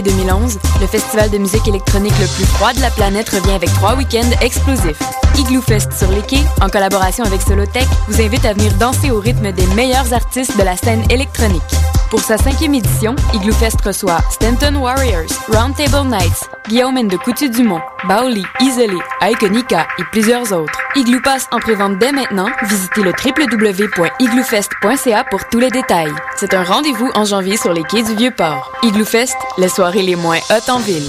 2011, le festival de musique électronique le plus froid de la planète revient avec trois week-ends explosifs. Igloo Fest sur les quais, en collaboration avec Solotech, vous invite à venir danser au rythme des meilleurs artistes de la scène électronique. Pour sa cinquième édition, Igloo Fest reçoit Stanton Warriors, Roundtable Nights, Guillaume de Coutu-Dumont, Baoli, Isolé, Iconica et plusieurs autres. Igloo passe en prévente dès maintenant. Visitez le www.igloofest.ca pour tous les détails. C'est un rendez-vous en janvier sur les quais du Vieux-Port. Igloo Fest, les soirées les moins hautes en ville.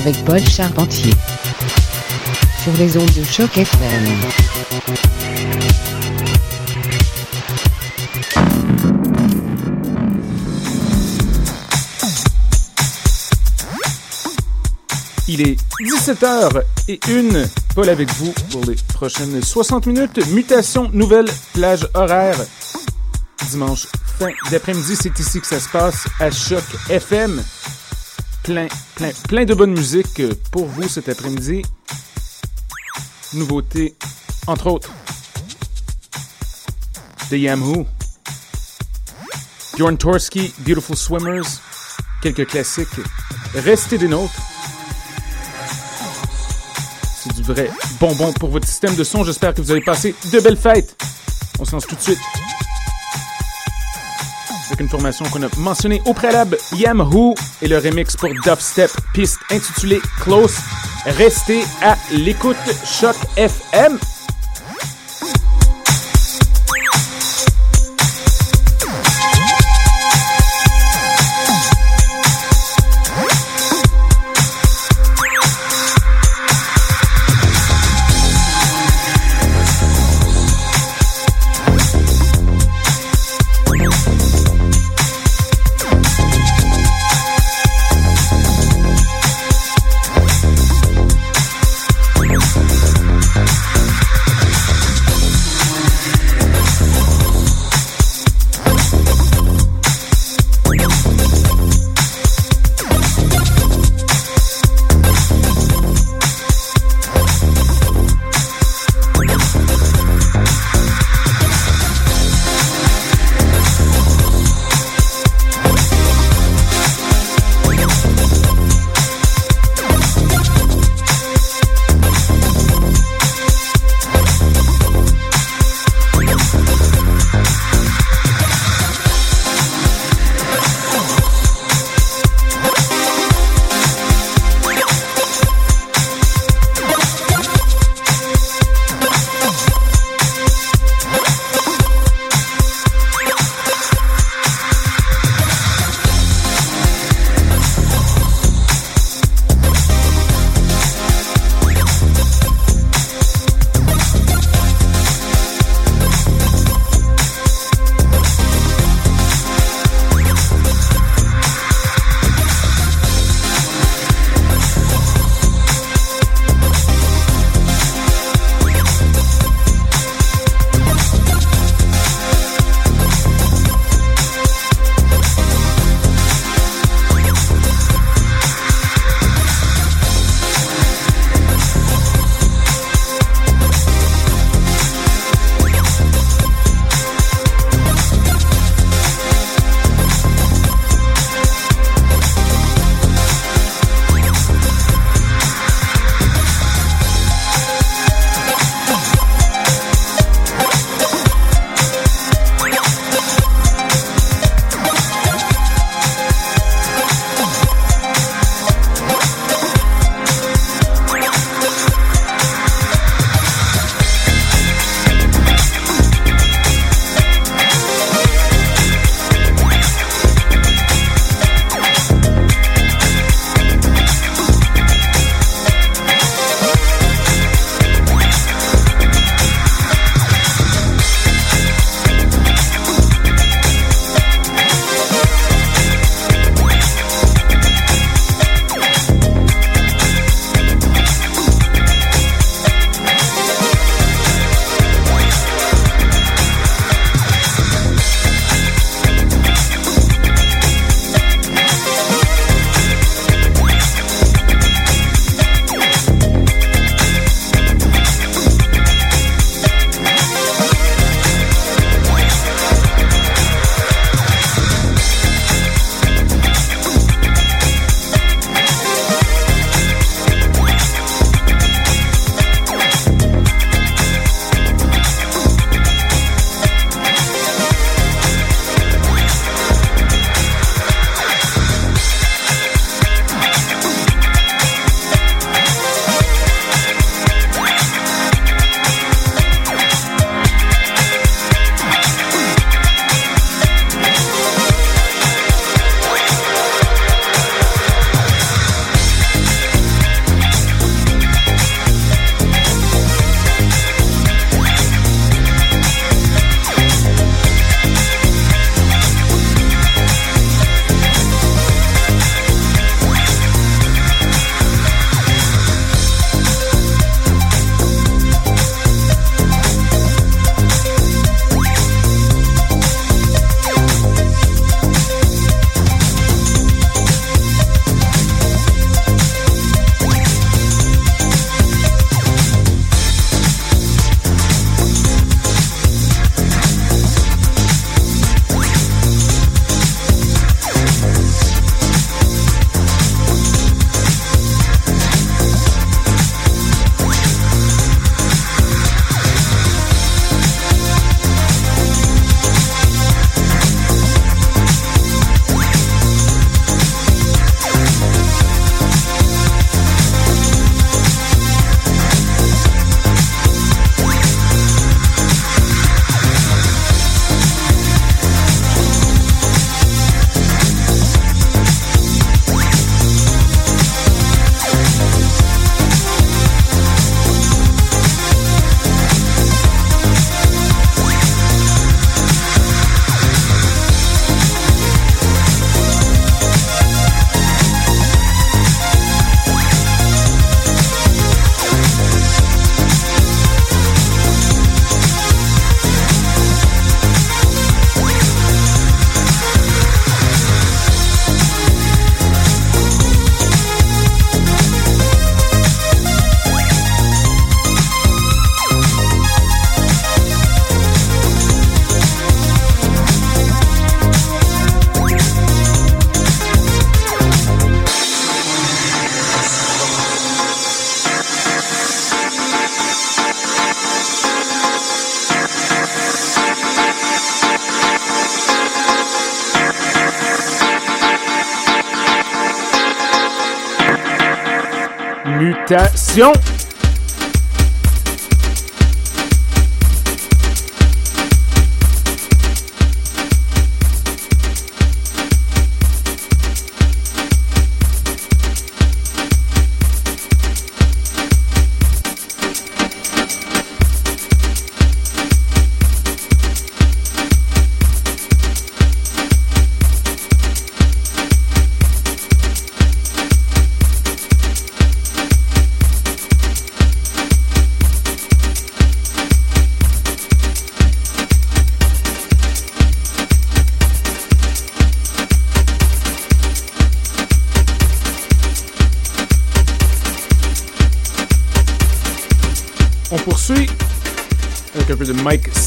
avec Paul Charpentier sur les ondes de choc FM. Il est 17h et une. Paul avec vous pour les prochaines 60 minutes. Mutation, nouvelle plage horaire. Dimanche fin d'après-midi, c'est ici que ça se passe à Choc FM. Plein, plein, plein de bonne musique pour vous cet après-midi. Nouveautés, entre autres, The Yamhoo, Bjorn Torski, Beautiful Swimmers, quelques classiques. Restez des nôtres. C'est du vrai bonbon pour votre système de son. J'espère que vous avez passé de belles fêtes. On se lance tout de suite une formation qu'on a mentionnée au préalable, Yamhoo et le remix pour Dubstep, piste intitulée Close. Restez à l'écoute Choc FM.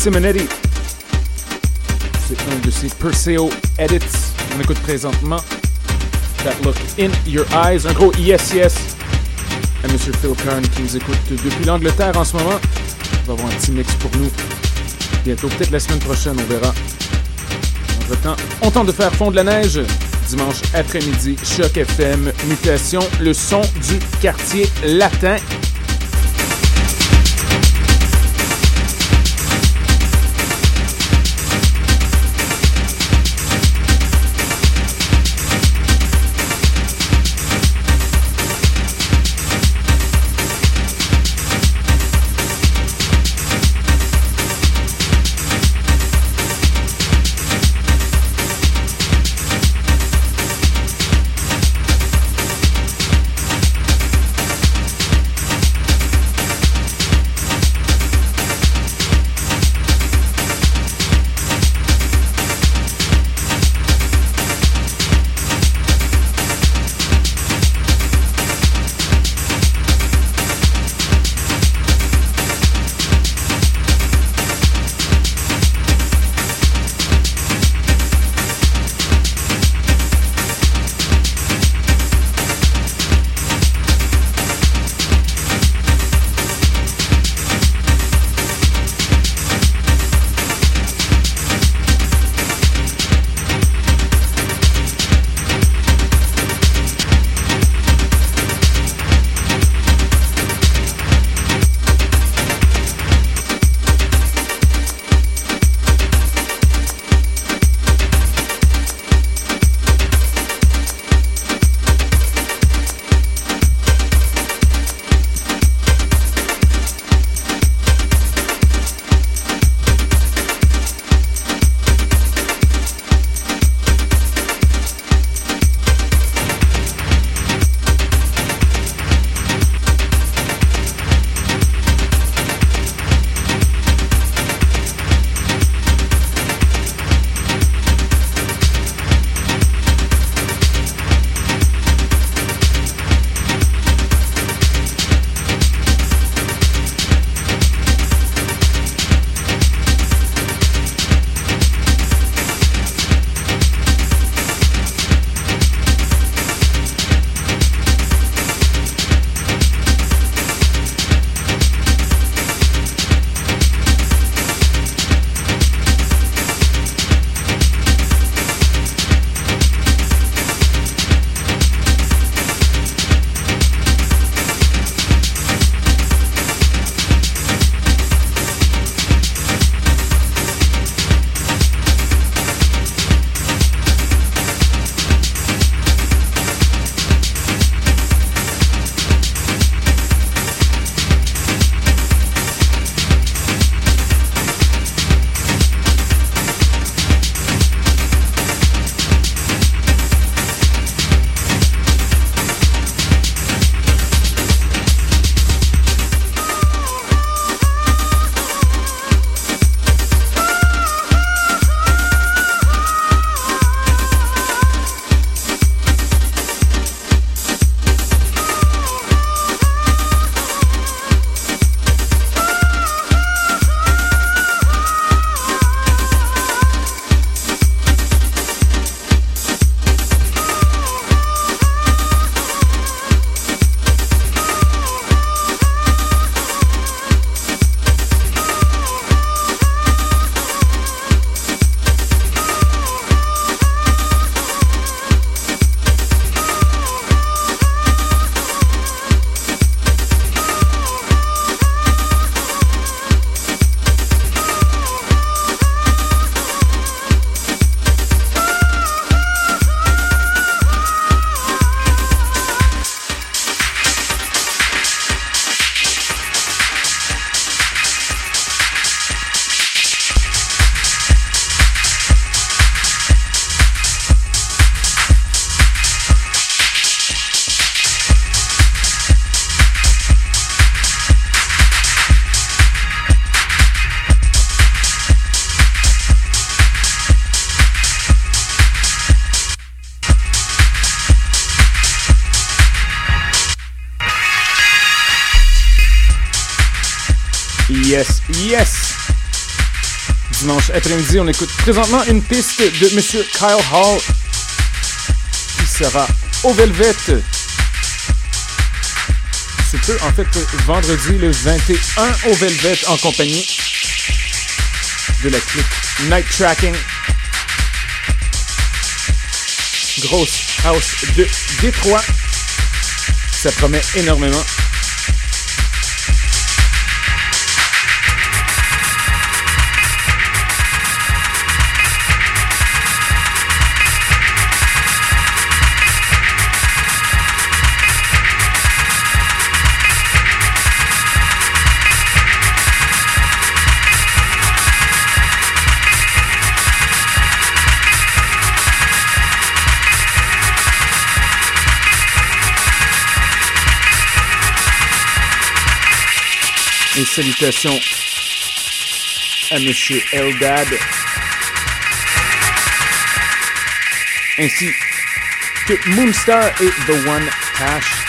Simonetti. C'est un de ses Perseo edits. On écoute présentement That Look in Your Eyes. Un gros yes yes à Monsieur Phil Kern qui nous écoute depuis l'Angleterre en ce moment. Il va avoir un petit mix pour nous bientôt, peut-être la semaine prochaine, on verra. Entre temps, on tente de faire fondre la neige dimanche après-midi. Choc FM, mutation, le son du quartier latin. Après-midi, on écoute présentement une piste de Monsieur Kyle Hall qui sera au Velvet. C'est peu, en fait, vendredi le 21 au Velvet en compagnie de la clique Night Tracking. Grosse house de Détroit. Ça promet énormément. Et salutations à Monsieur Eldad. Ainsi que Moonstar et The One Cash.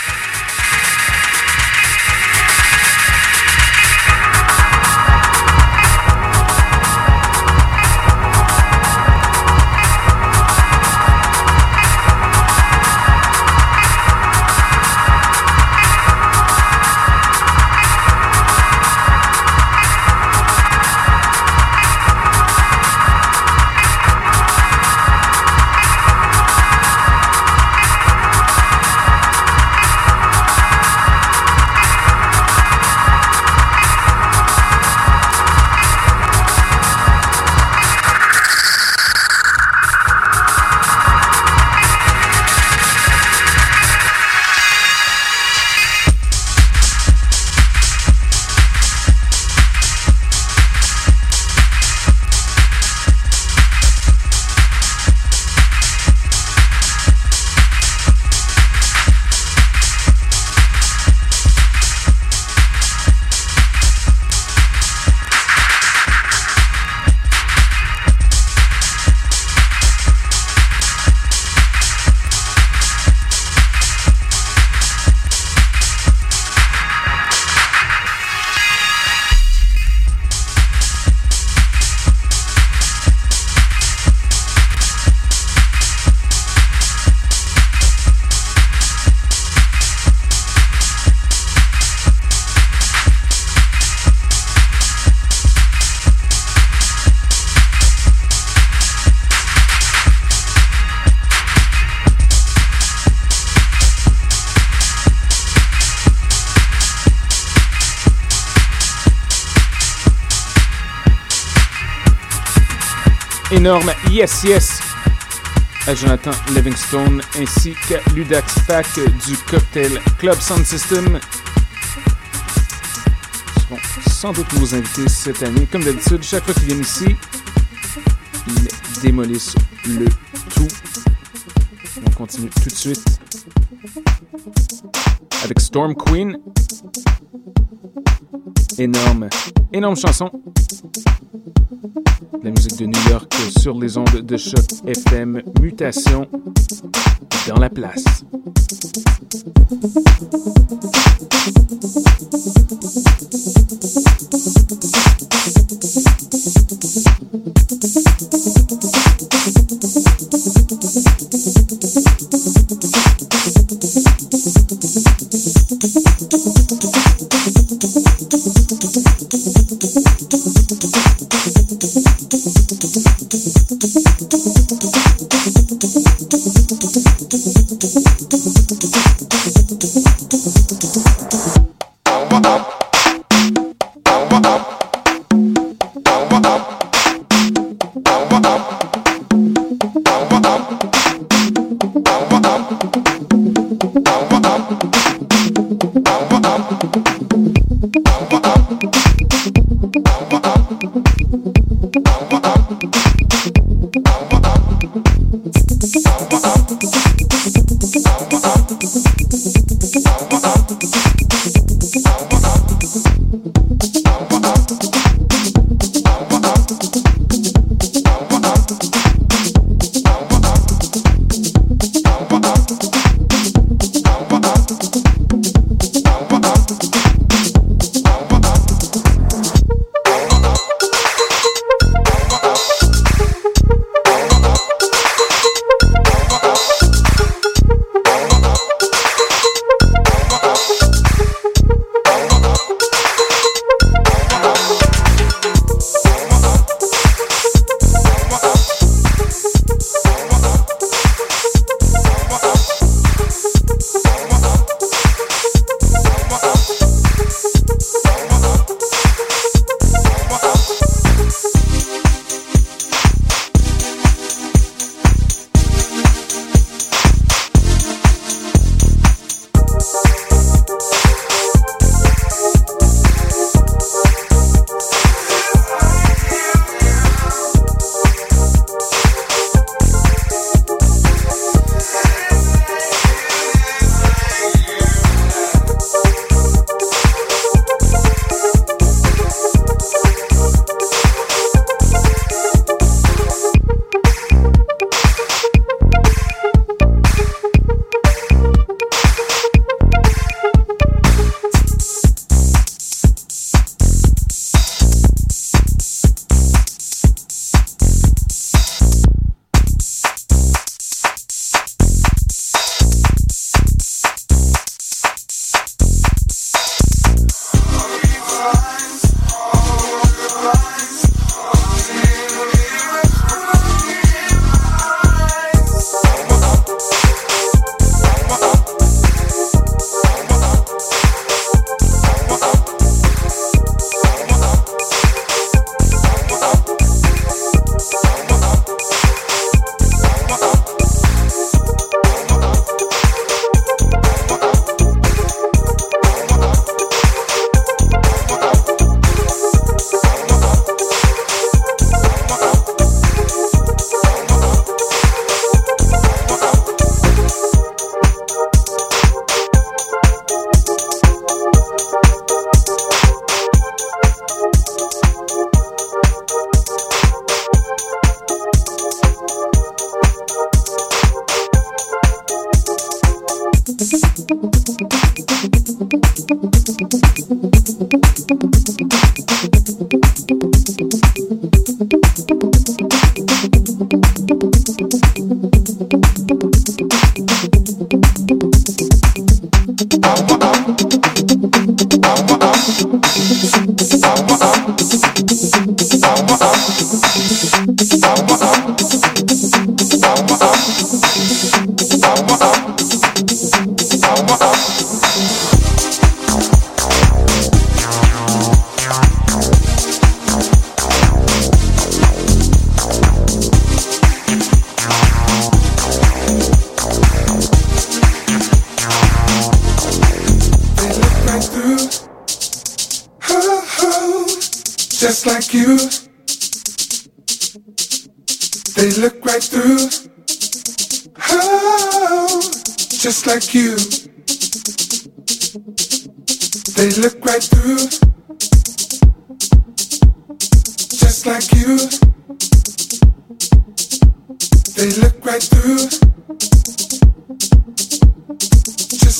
Énorme Yes Yes à Jonathan Livingstone ainsi qu'à Ludax Pack du Cocktail Club Sound System. Ils seront sans doute nos invités cette année. Comme d'habitude, chaque fois qu'ils viennent ici, ils démolissent le tout. On continue tout de suite avec Storm Queen. Énorme, énorme chanson la musique de New York sur les ondes de choc FM Mutation dans la place.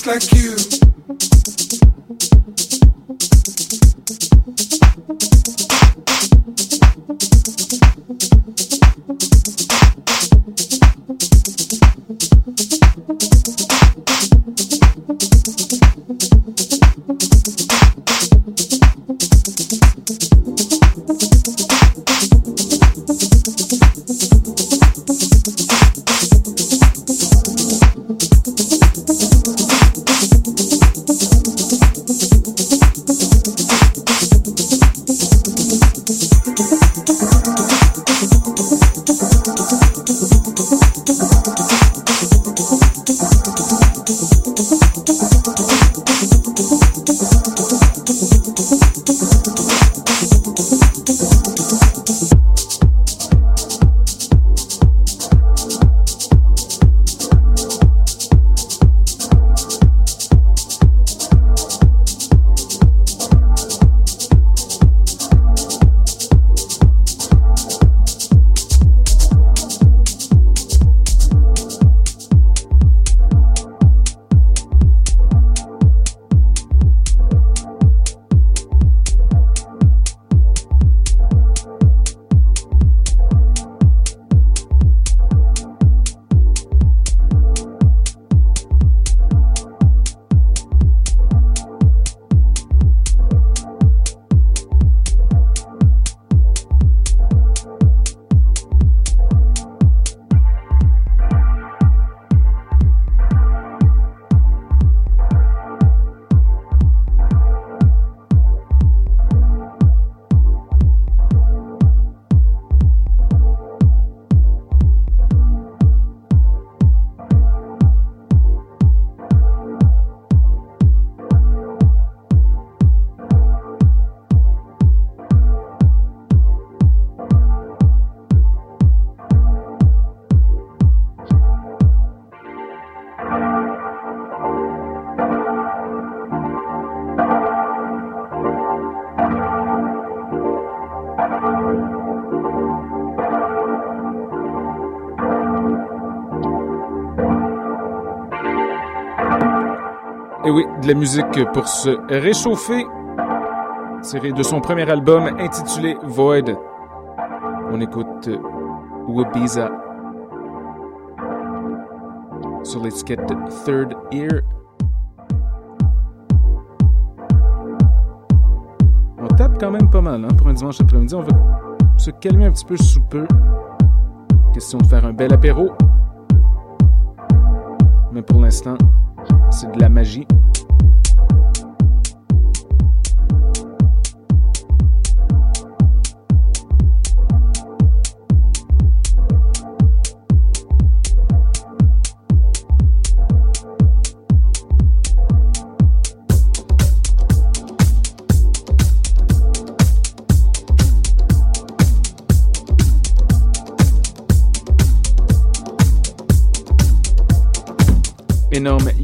like you. De la musique pour se réchauffer. Tiré de son premier album intitulé Void. On écoute Wabiza sur l'étiquette Third Ear. On tape quand même pas mal hein, pour un dimanche après-midi. On va se calmer un petit peu sous peu. Question de faire un bel apéro. Mais pour l'instant, c'est de la magie.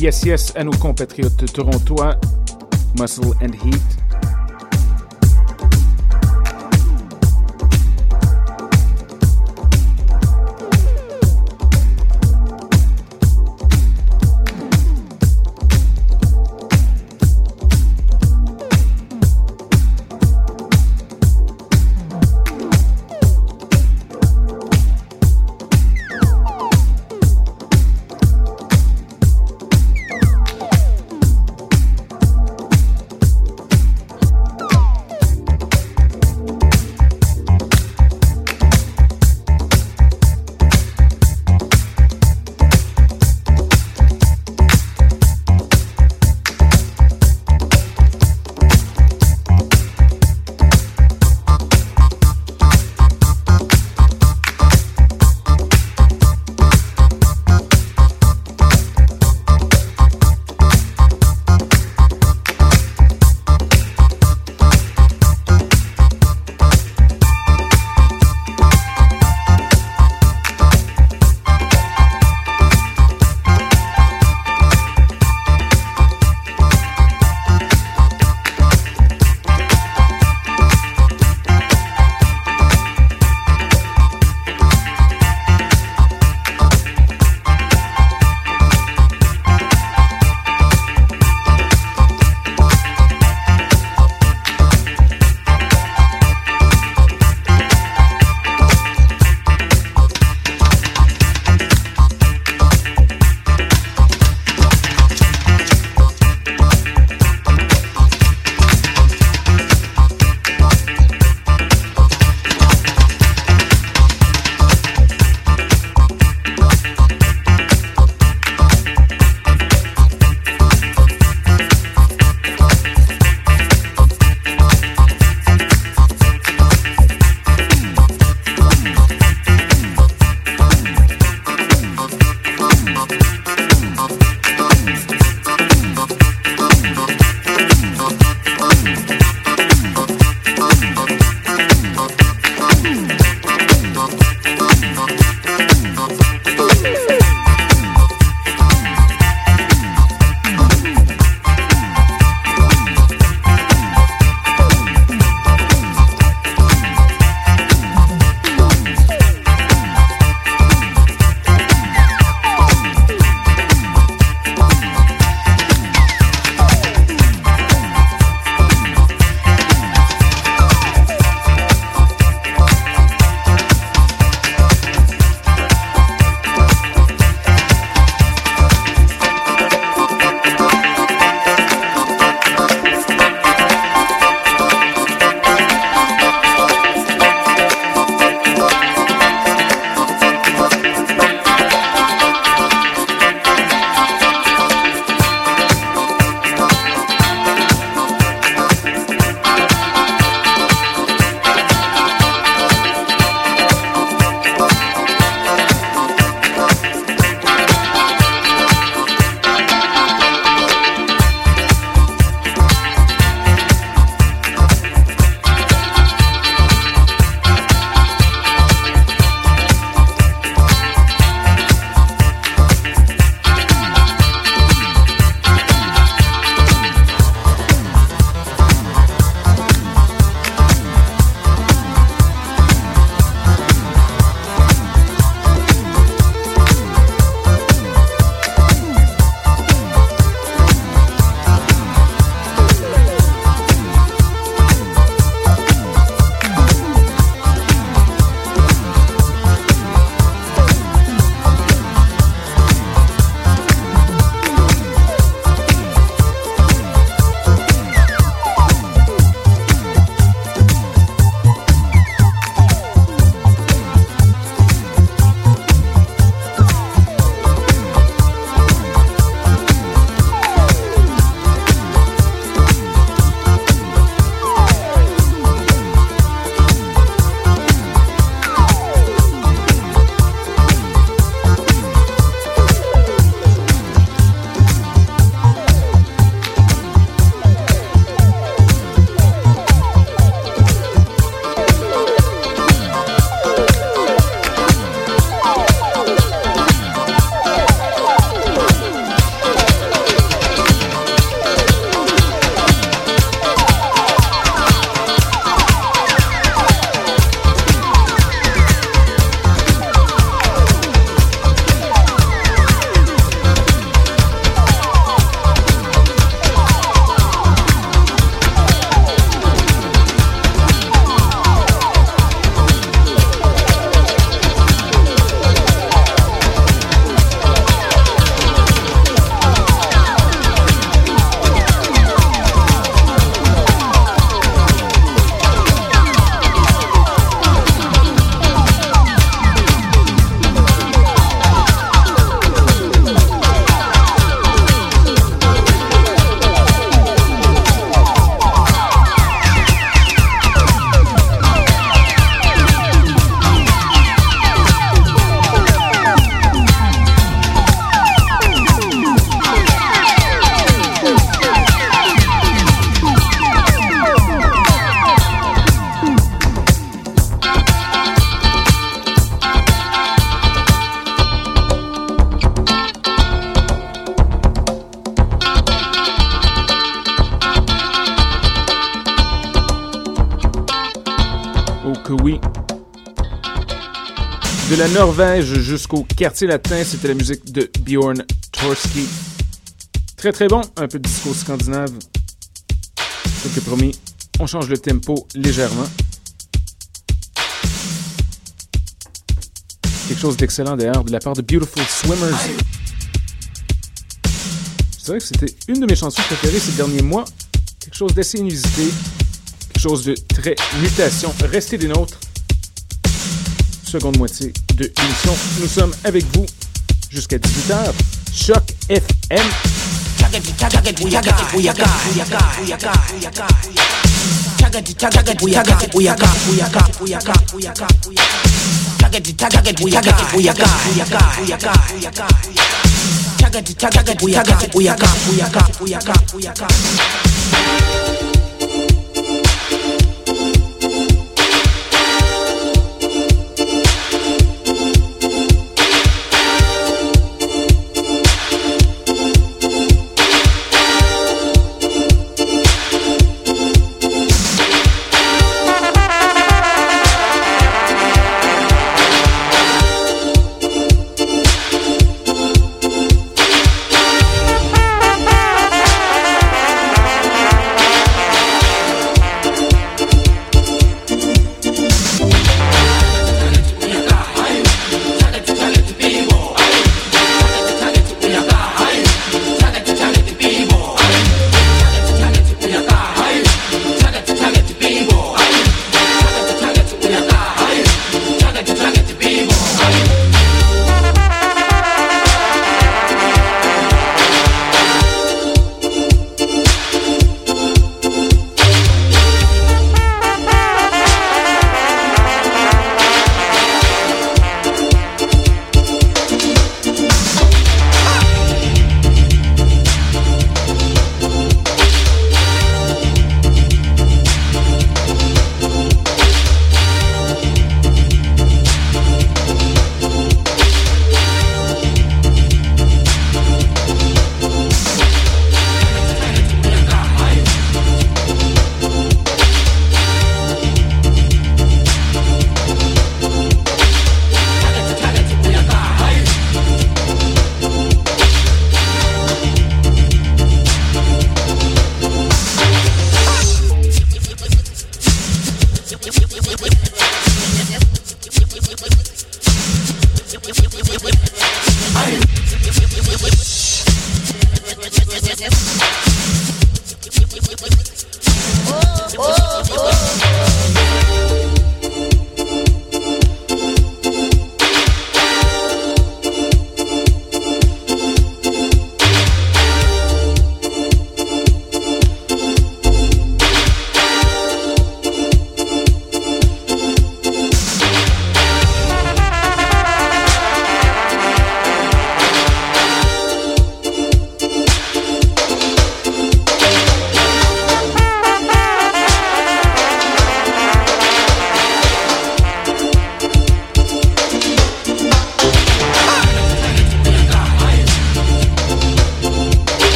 Yes yes à nos compatriotes torontois, Muscle and Heat. La Norvège jusqu'au quartier latin, c'était la musique de Bjorn Torski. Très très bon, un peu de disco scandinave. Comme promis, on change le tempo légèrement. Quelque chose d'excellent d'ailleurs de la part de Beautiful Swimmers. C'est vrai que c'était une de mes chansons préférées ces derniers mois. Quelque chose d'assez inusité, quelque chose de très mutation. Restez des nôtres. Seconde moitié Nous sommes avec vous jusqu'à 18h. Choc FM.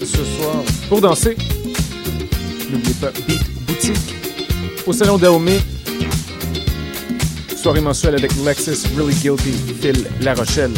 Ce soir pour danser. N'oubliez pas Beat Boutique au Salon Dahomey. Soirée mensuelle avec Lexus Really Guilty, Phil La Rochelle.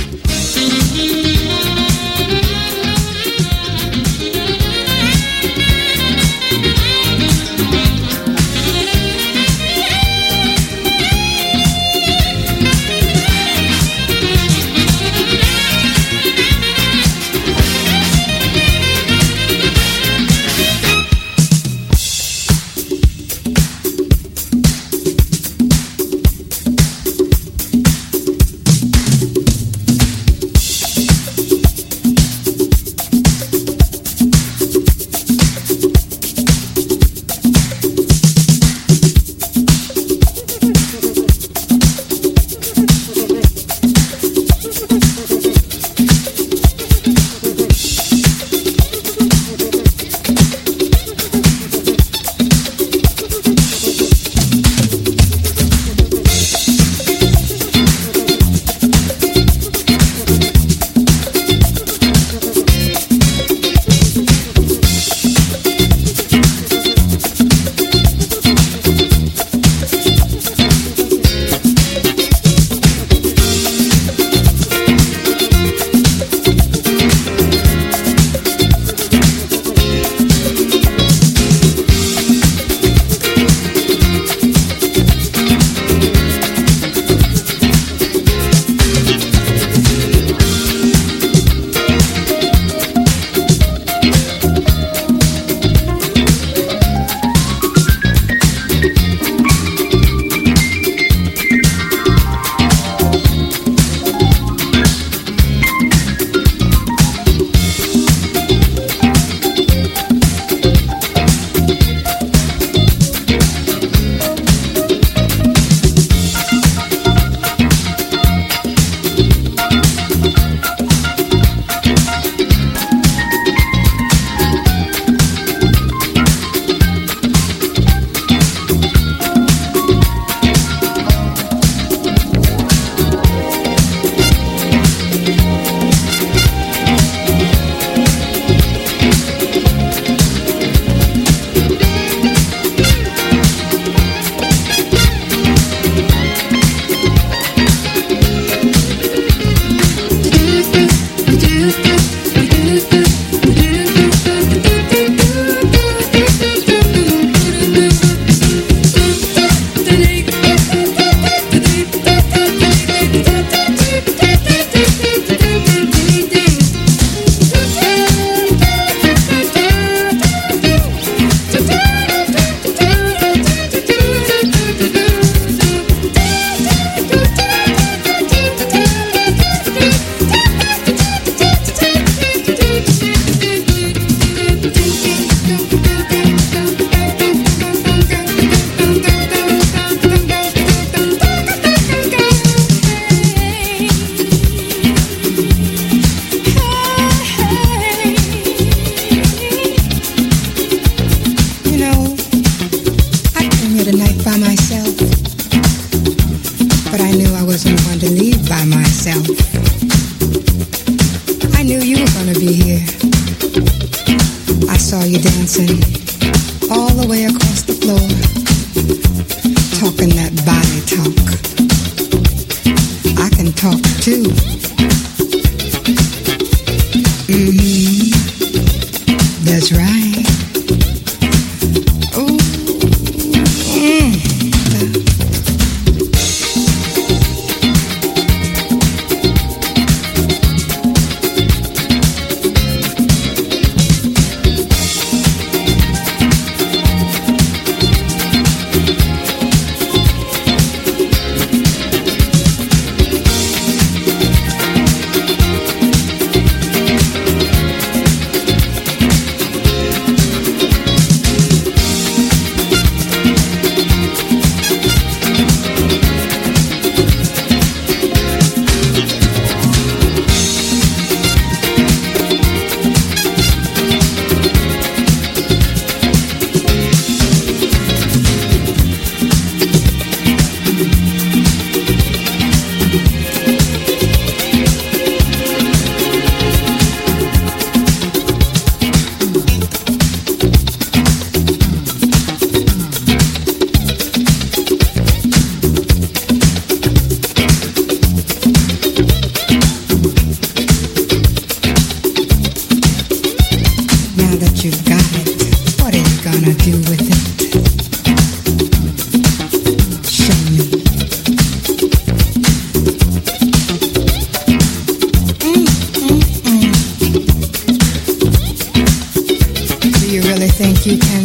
you can.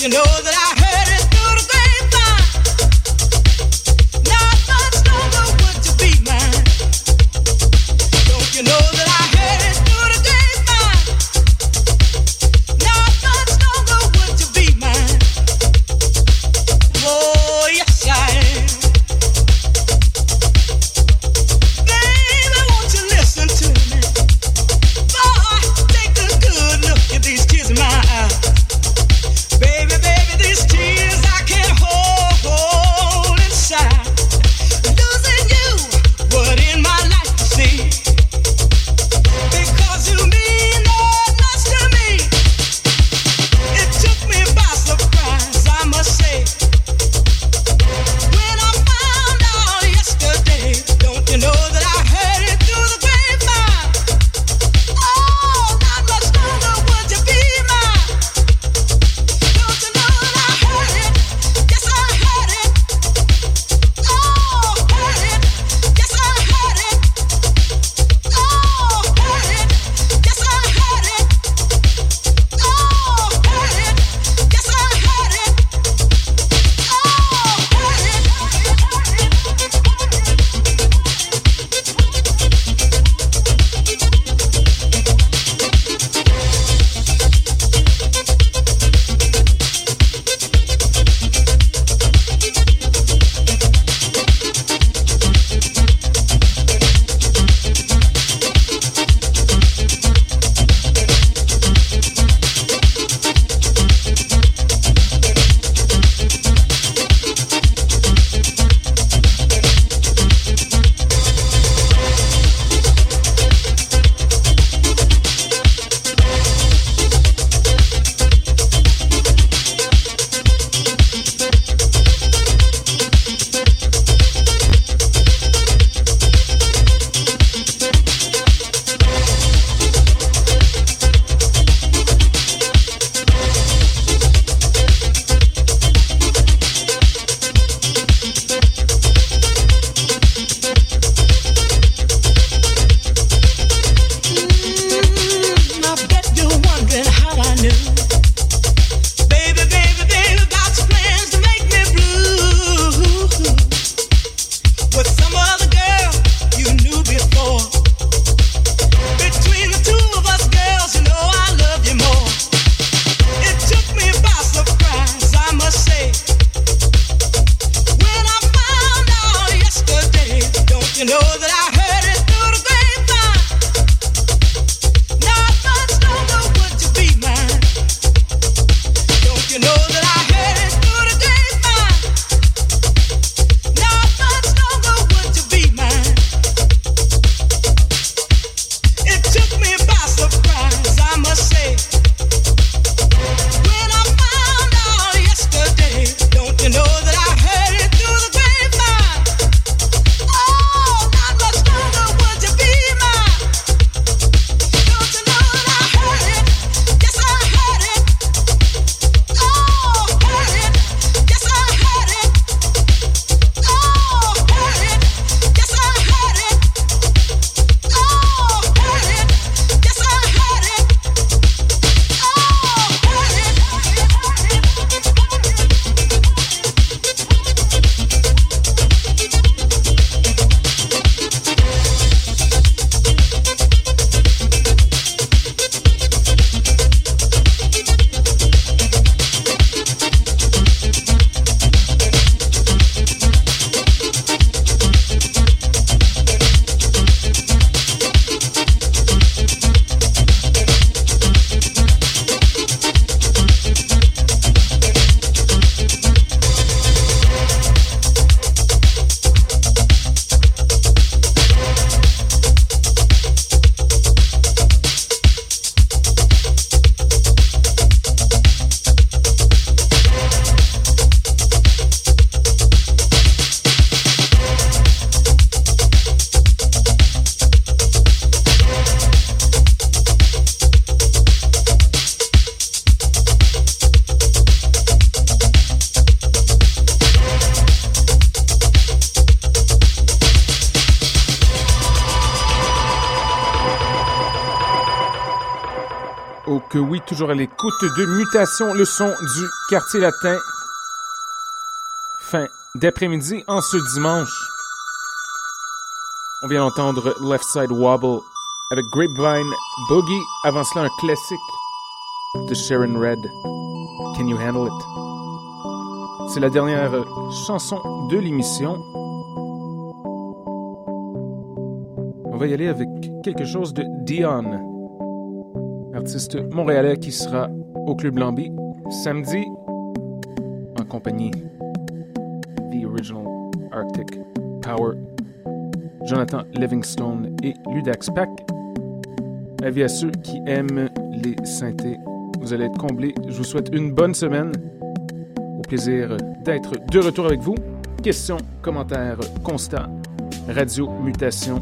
You know that de Mutation, le son du quartier latin. Fin d'après-midi en ce dimanche. On vient d'entendre Left Side Wobble avec Grapevine Boogie. Avant cela, un classique de Sharon Red. Can You Handle It? C'est la dernière chanson de l'émission. On va y aller avec quelque chose de Dion artiste montréalais qui sera au Club Lambi samedi en compagnie The Original Arctic Power, Jonathan Livingstone et Ludax Pack. Avis à ceux qui aiment les synthés, vous allez être comblés. Je vous souhaite une bonne semaine. Au plaisir d'être de retour avec vous. Questions, commentaires, constats, radio, mutation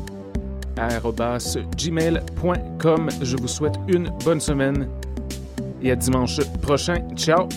gmail.com. Je vous souhaite une bonne semaine et à dimanche prochain. Ciao!